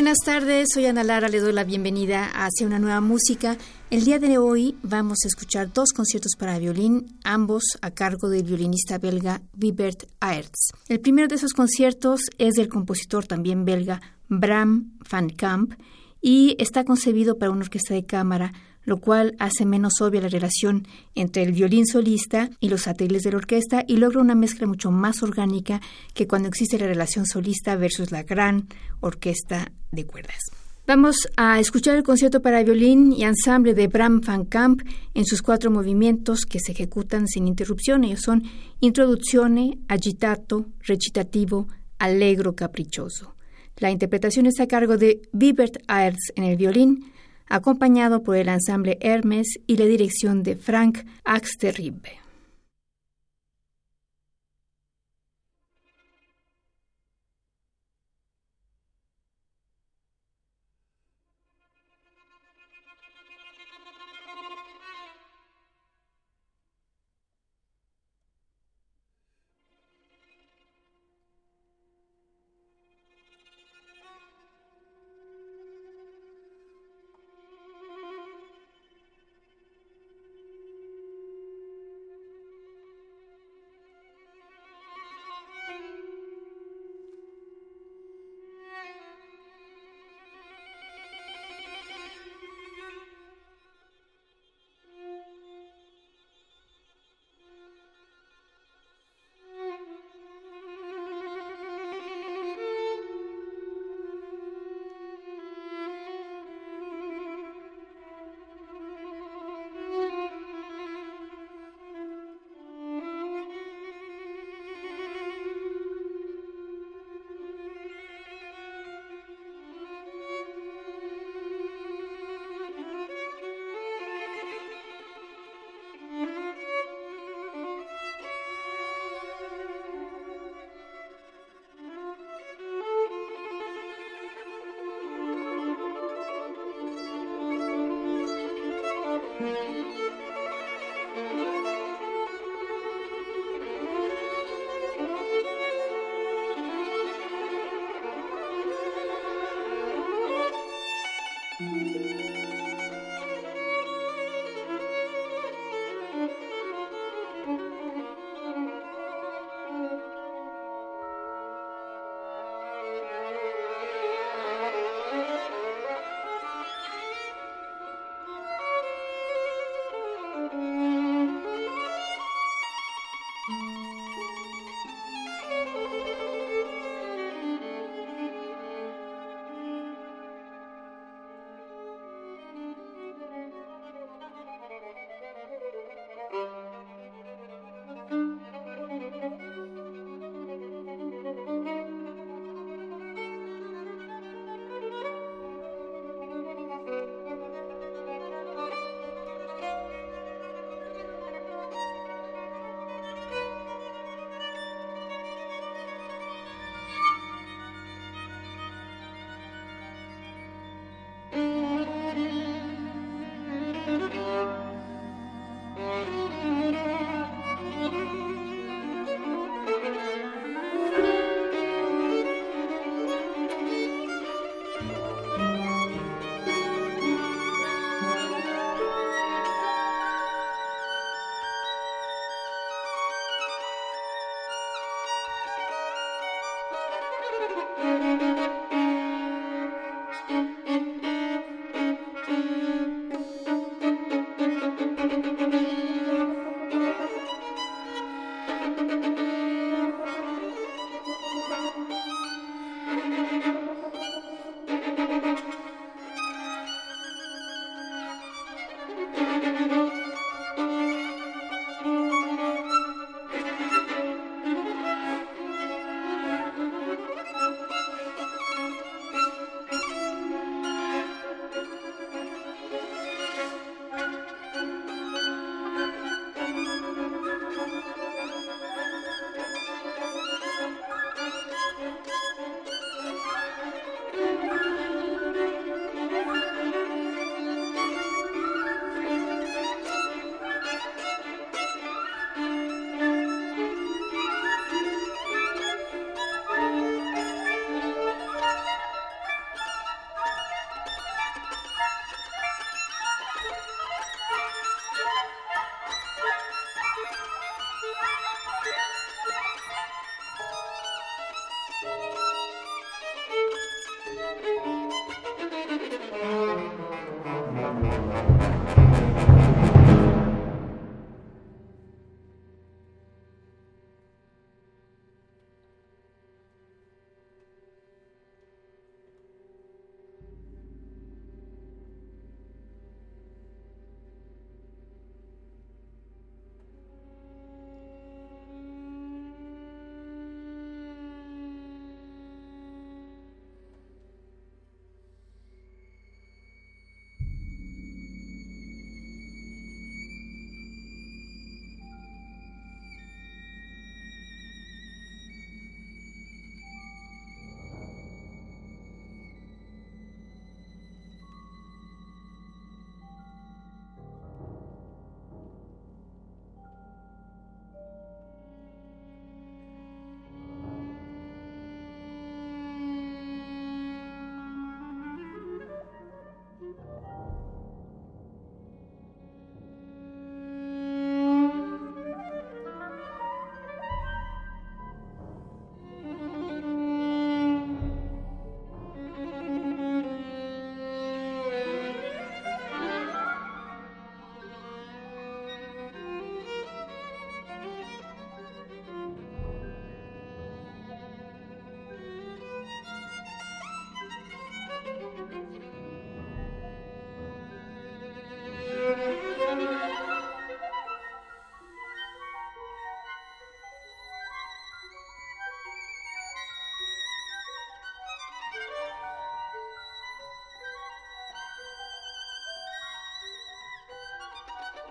Buenas tardes, soy Ana Lara, le doy la bienvenida Hacia una nueva música. El día de hoy vamos a escuchar dos conciertos para violín, ambos a cargo del violinista belga Wibert Aerts. El primero de esos conciertos es del compositor también belga Bram van Kamp y está concebido para una orquesta de cámara lo cual hace menos obvia la relación entre el violín solista y los satélites de la orquesta y logra una mezcla mucho más orgánica que cuando existe la relación solista versus la gran orquesta de cuerdas. Vamos a escuchar el concierto para violín y ensamble de Bram van Kamp en sus cuatro movimientos que se ejecutan sin interrupción. Ellos son introduzione, agitato, recitativo, allegro, caprichoso. La interpretación está a cargo de Wibert Aerts en el violín, acompañado por el ensamble Hermes y la dirección de Frank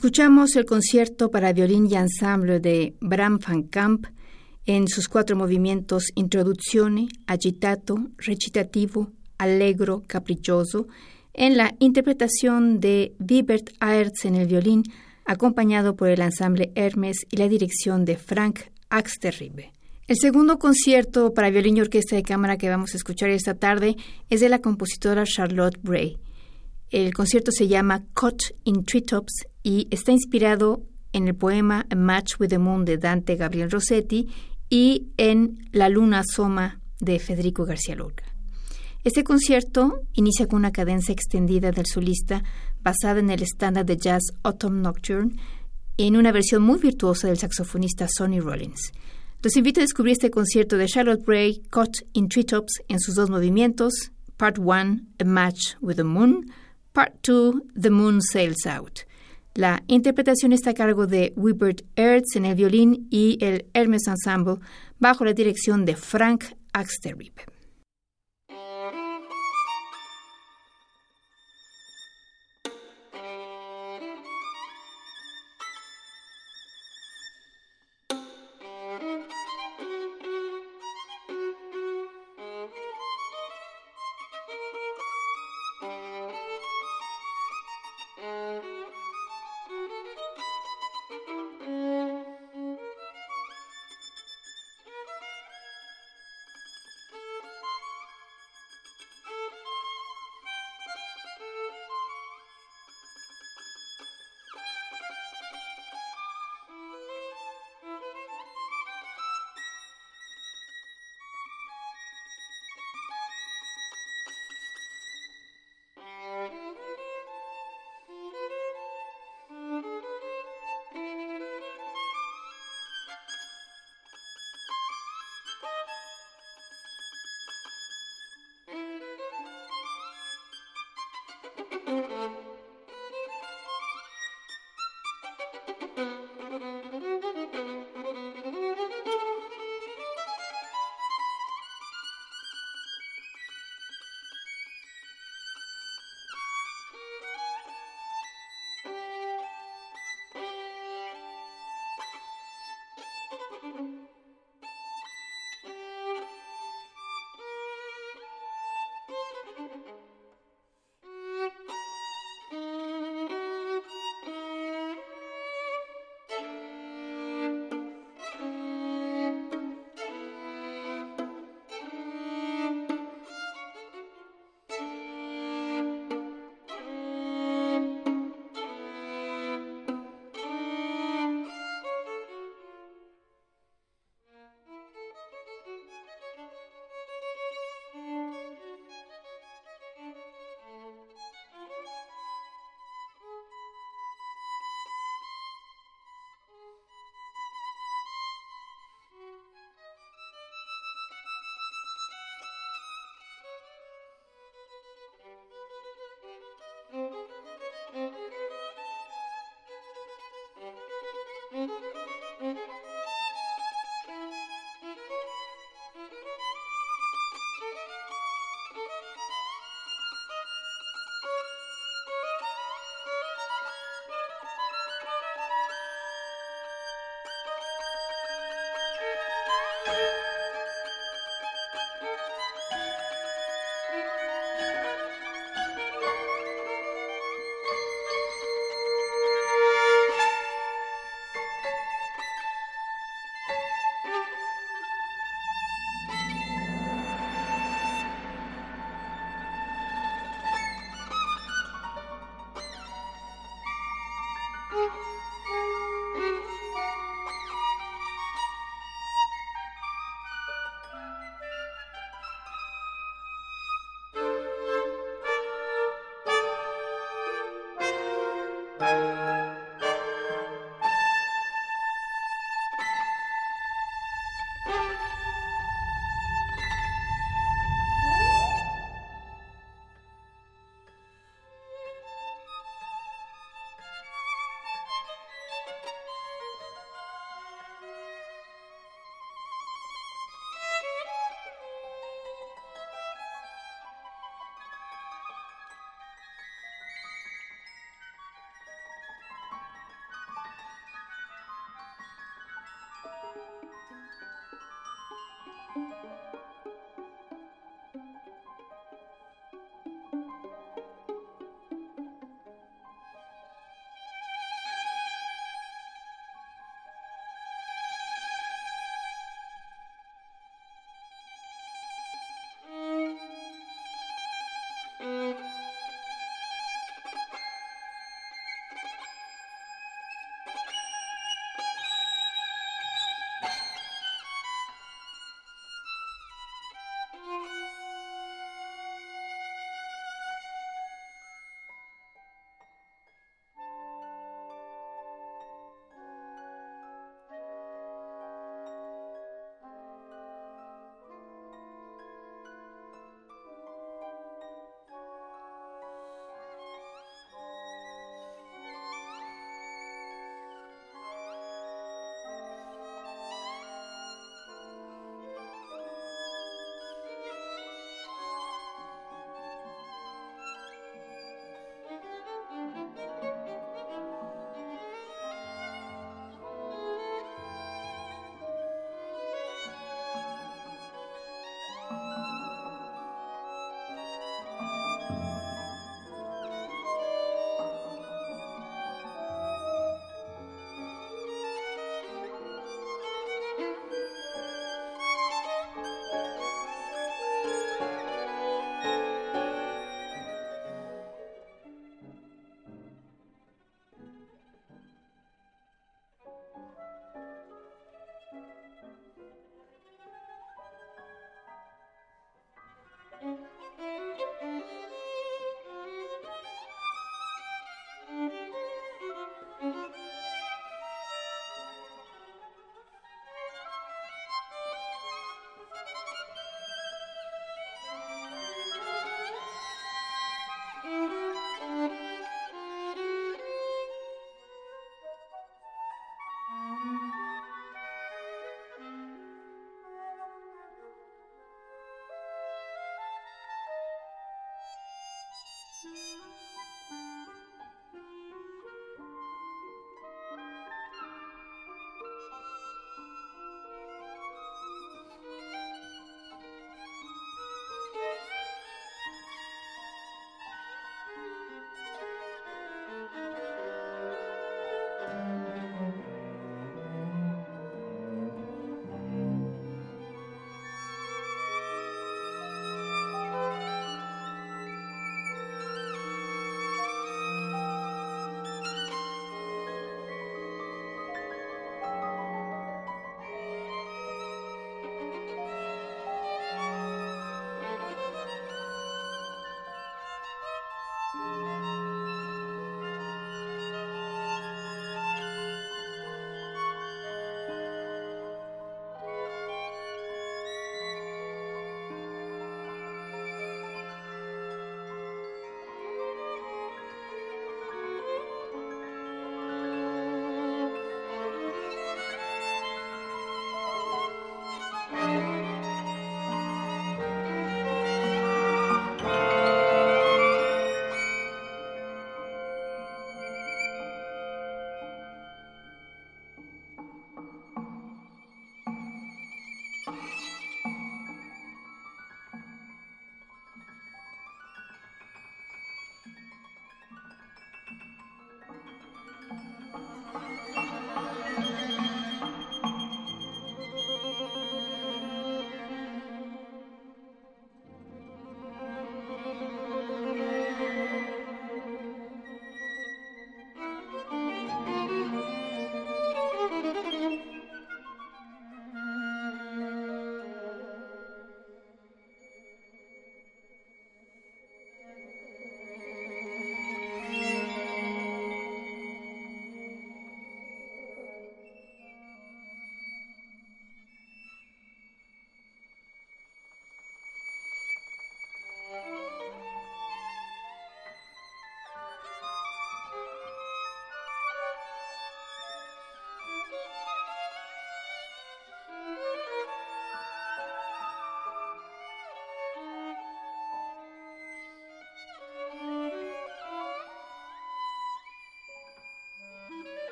Escuchamos el concierto para violín y ensamble de Bram van Kamp en sus cuatro movimientos Introduzione, Agitato, Recitativo, Allegro, Caprichoso, en la interpretación de Wibert Aerts en el violín, acompañado por el ensamble Hermes y la dirección de Frank Axterribe. El segundo concierto para violín y orquesta de cámara que vamos a escuchar esta tarde es de la compositora Charlotte Bray. El concierto se llama Cut in Treetops y está inspirado en el poema A Match with the Moon de Dante Gabriel Rossetti y en La Luna Soma de Federico García Lorca. Este concierto inicia con una cadencia extendida del solista basada en el estándar de jazz Autumn Nocturne en una versión muy virtuosa del saxofonista Sonny Rollins. Los invito a descubrir este concierto de Charlotte Bray, Caught in Treetops, en sus dos movimientos, Part 1, A Match with the Moon, Part 2, The Moon Sails Out. La interpretación está a cargo de Wibert Ertz en el violín y el Hermes Ensemble bajo la dirección de Frank Axterrib.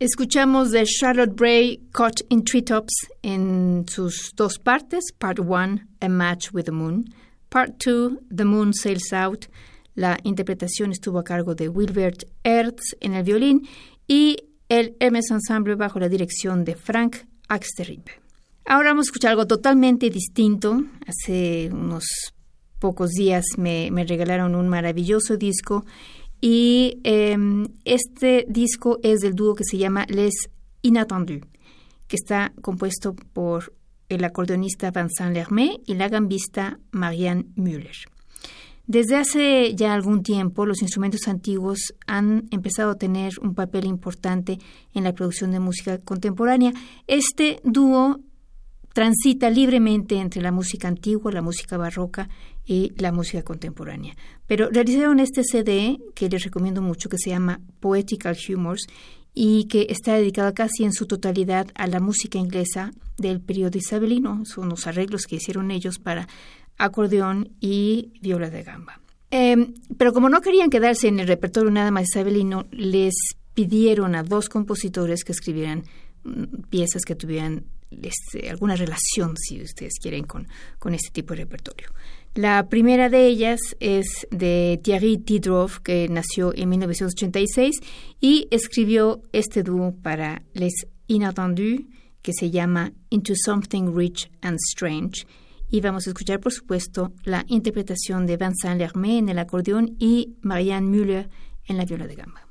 Escuchamos de Charlotte Bray Caught in Treetops en sus dos partes. Part 1, A Match with the Moon. Part 2, The Moon Sails Out. La interpretación estuvo a cargo de Wilbert Ertz en el violín y el Hermes Ensemble bajo la dirección de Frank Axterribe. Ahora vamos a escuchar algo totalmente distinto. Hace unos pocos días me, me regalaron un maravilloso disco y em, este disco es del dúo que se llama Les Inattendus, que está compuesto por el acordeonista Vincent Lermé y la gambista Marianne Müller. Desde hace ya algún tiempo, los instrumentos antiguos han empezado a tener un papel importante en la producción de música contemporánea. Este dúo transita libremente entre la música antigua, la música barroca y la música contemporánea. Pero realizaron este CD que les recomiendo mucho, que se llama Poetical Humors y que está dedicado casi en su totalidad a la música inglesa del periodo isabelino. Son los arreglos que hicieron ellos para acordeón y viola de gamba. Em, pero como no querían quedarse en el repertorio nada más isabelino, les pidieron a dos compositores que escribieran mm, piezas que tuvieran este, alguna relación, si ustedes quieren, con, con este tipo de repertorio. La primera de ellas es de Thierry Tidroff, que nació en 1986 y escribió este dúo para Les Inattendus, que se llama Into Something Rich and Strange. Y vamos a escuchar, por supuesto, la interpretación de Vincent Lermé en el acordeón y Marianne Müller en la viola de gamba.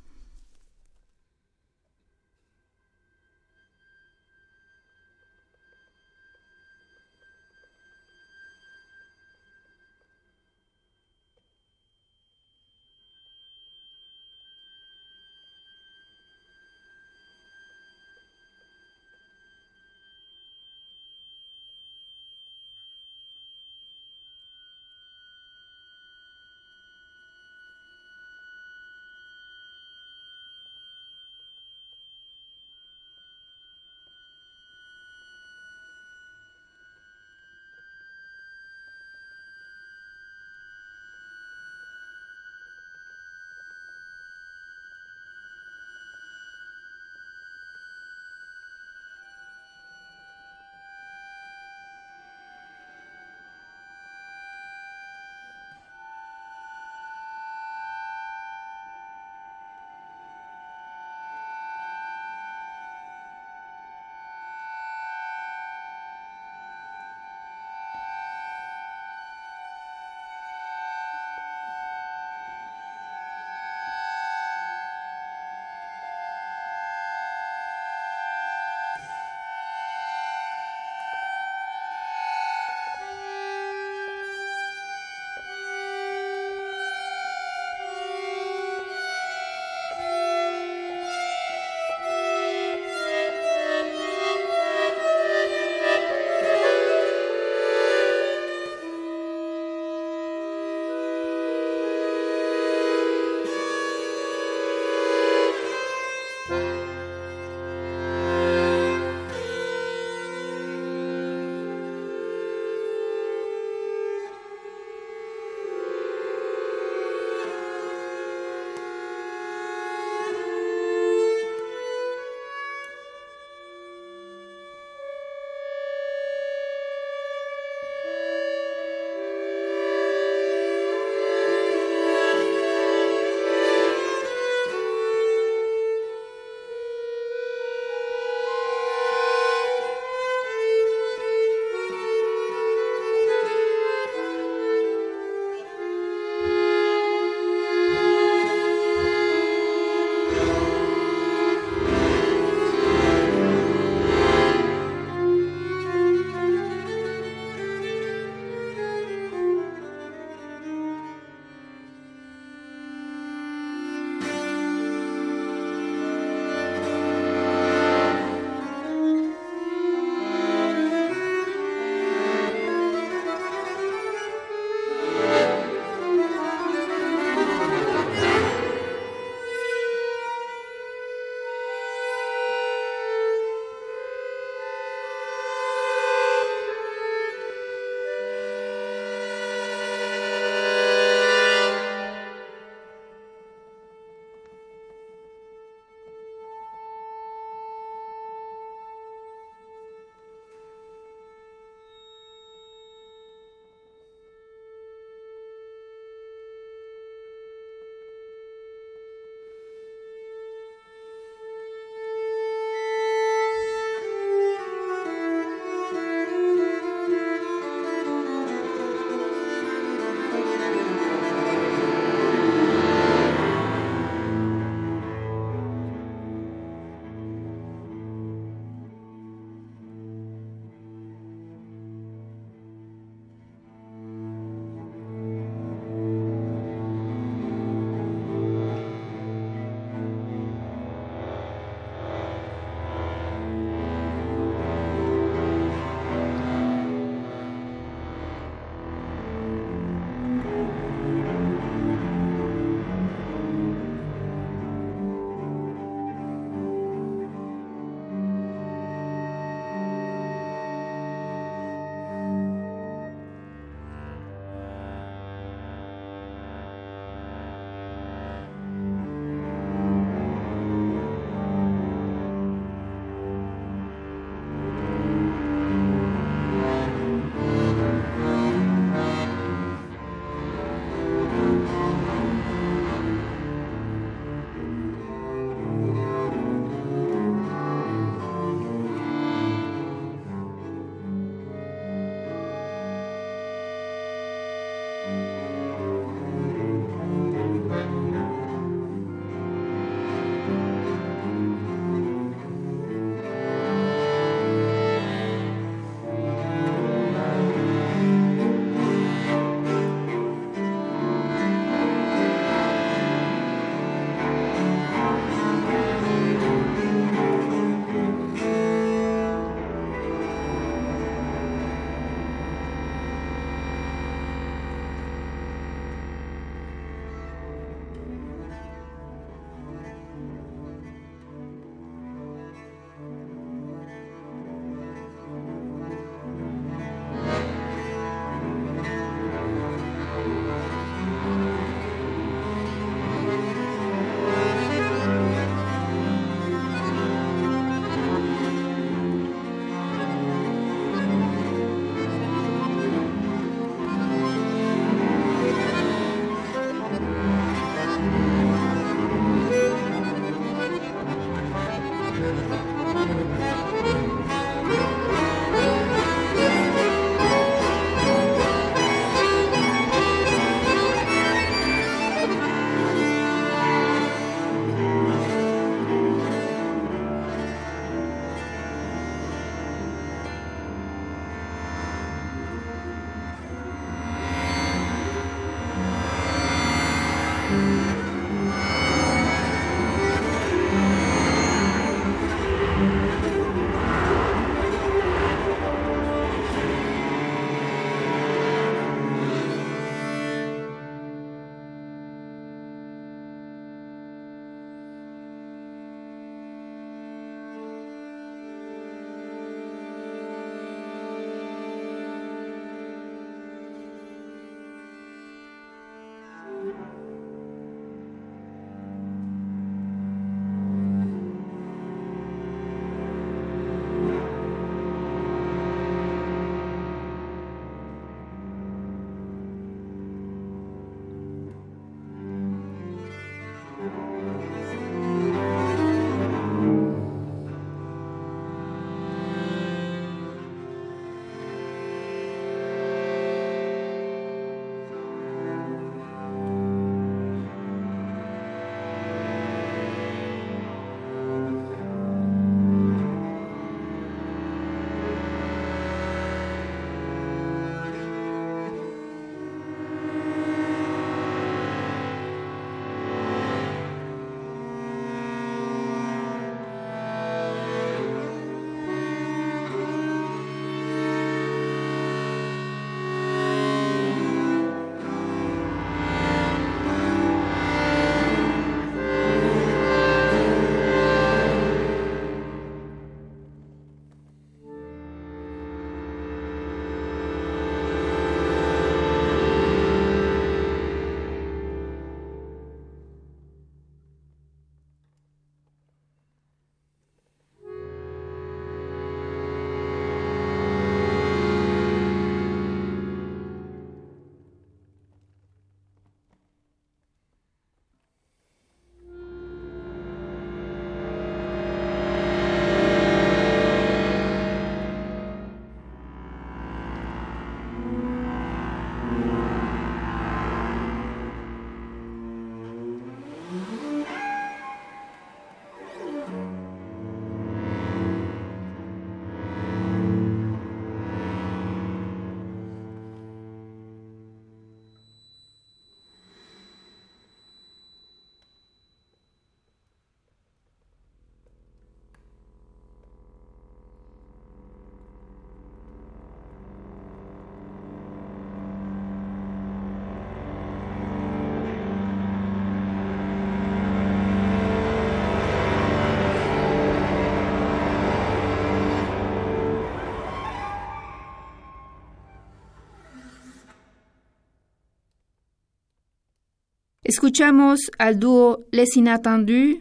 Escuchamos al dúo Les Inattendus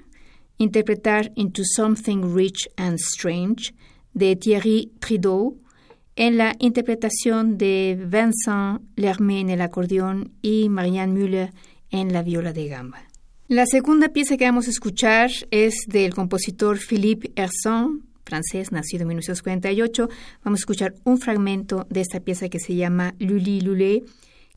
interpretar Into Something Rich and Strange de Thierry Prideau en la interpretación de Vincent Lermé en el acordeón y Marianne Müller en la viola de gamba. La segunda pieza que vamos a escuchar es del compositor Philippe Herson, francés, nacido en 1948. Vamos a escuchar un fragmento de esta pieza que se llama Luli Lulé,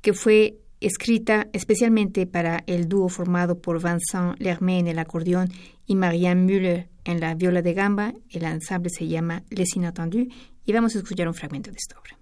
que fue escrita especialmente para el dúo formado por Vincent Lermé en el acordeón y Marianne Müller en la viola de gamba. El ensamble se llama Les Inattendus y vamos a escuchar un fragmento de esta obra.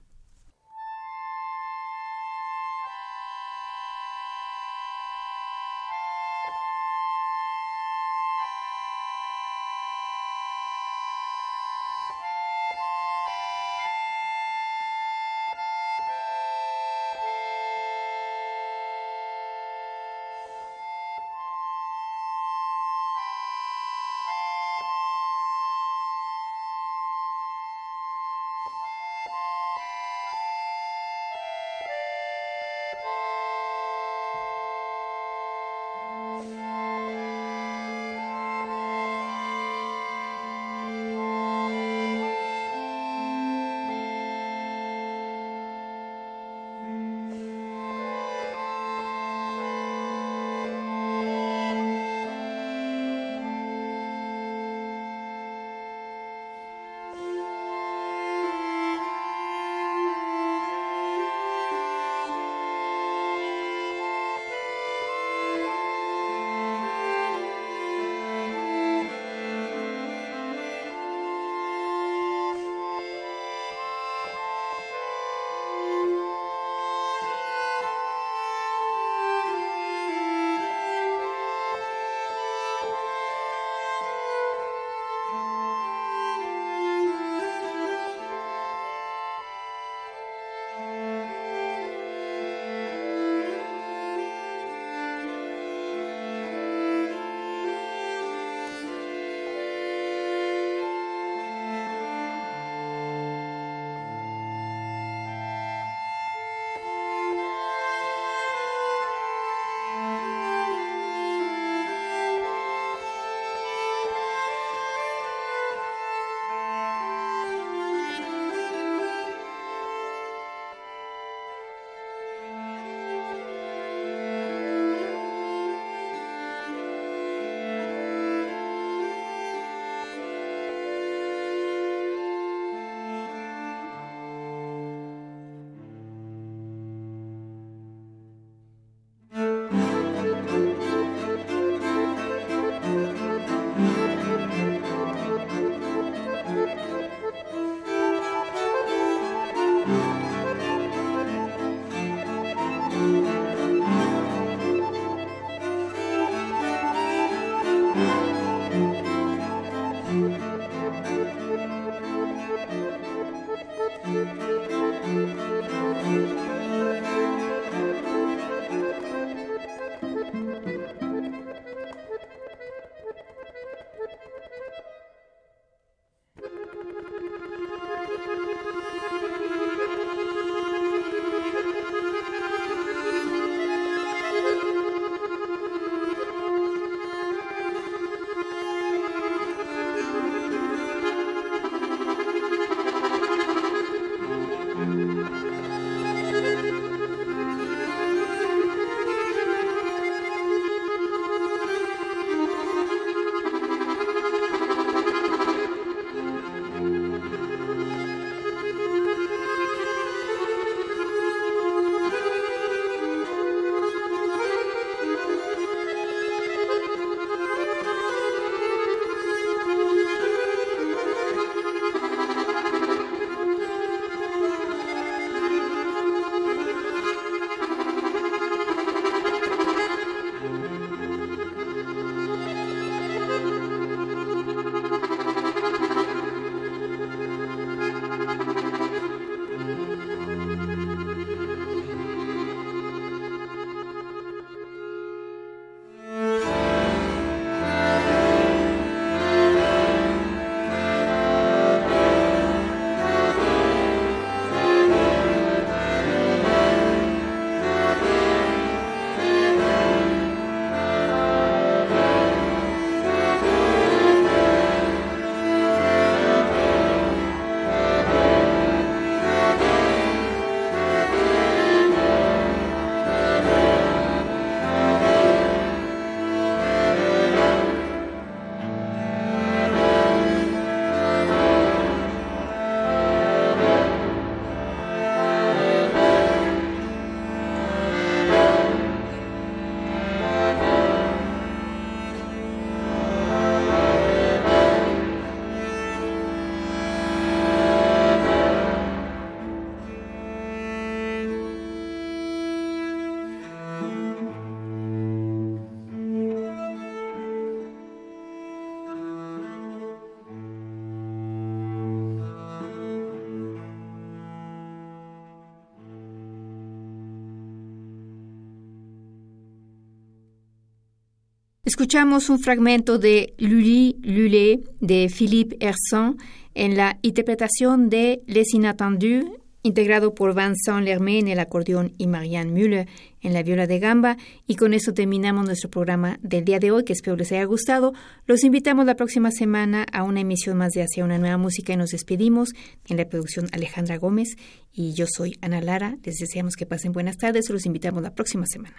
Escuchamos un fragmento de Lully Lulé de Philippe Herson en la interpretación de Les Inattendus integrado por Vincent Lermé en el acordeón y Marianne Müller en la viola de gamba. Y con eso terminamos nuestro programa del día de hoy, que espero les haya gustado. Los invitamos la próxima semana a una emisión más de Hacia una nueva música y nos despedimos. En la producción Alejandra Gómez y yo soy Ana Lara. Les deseamos que pasen buenas tardes. Los invitamos la próxima semana.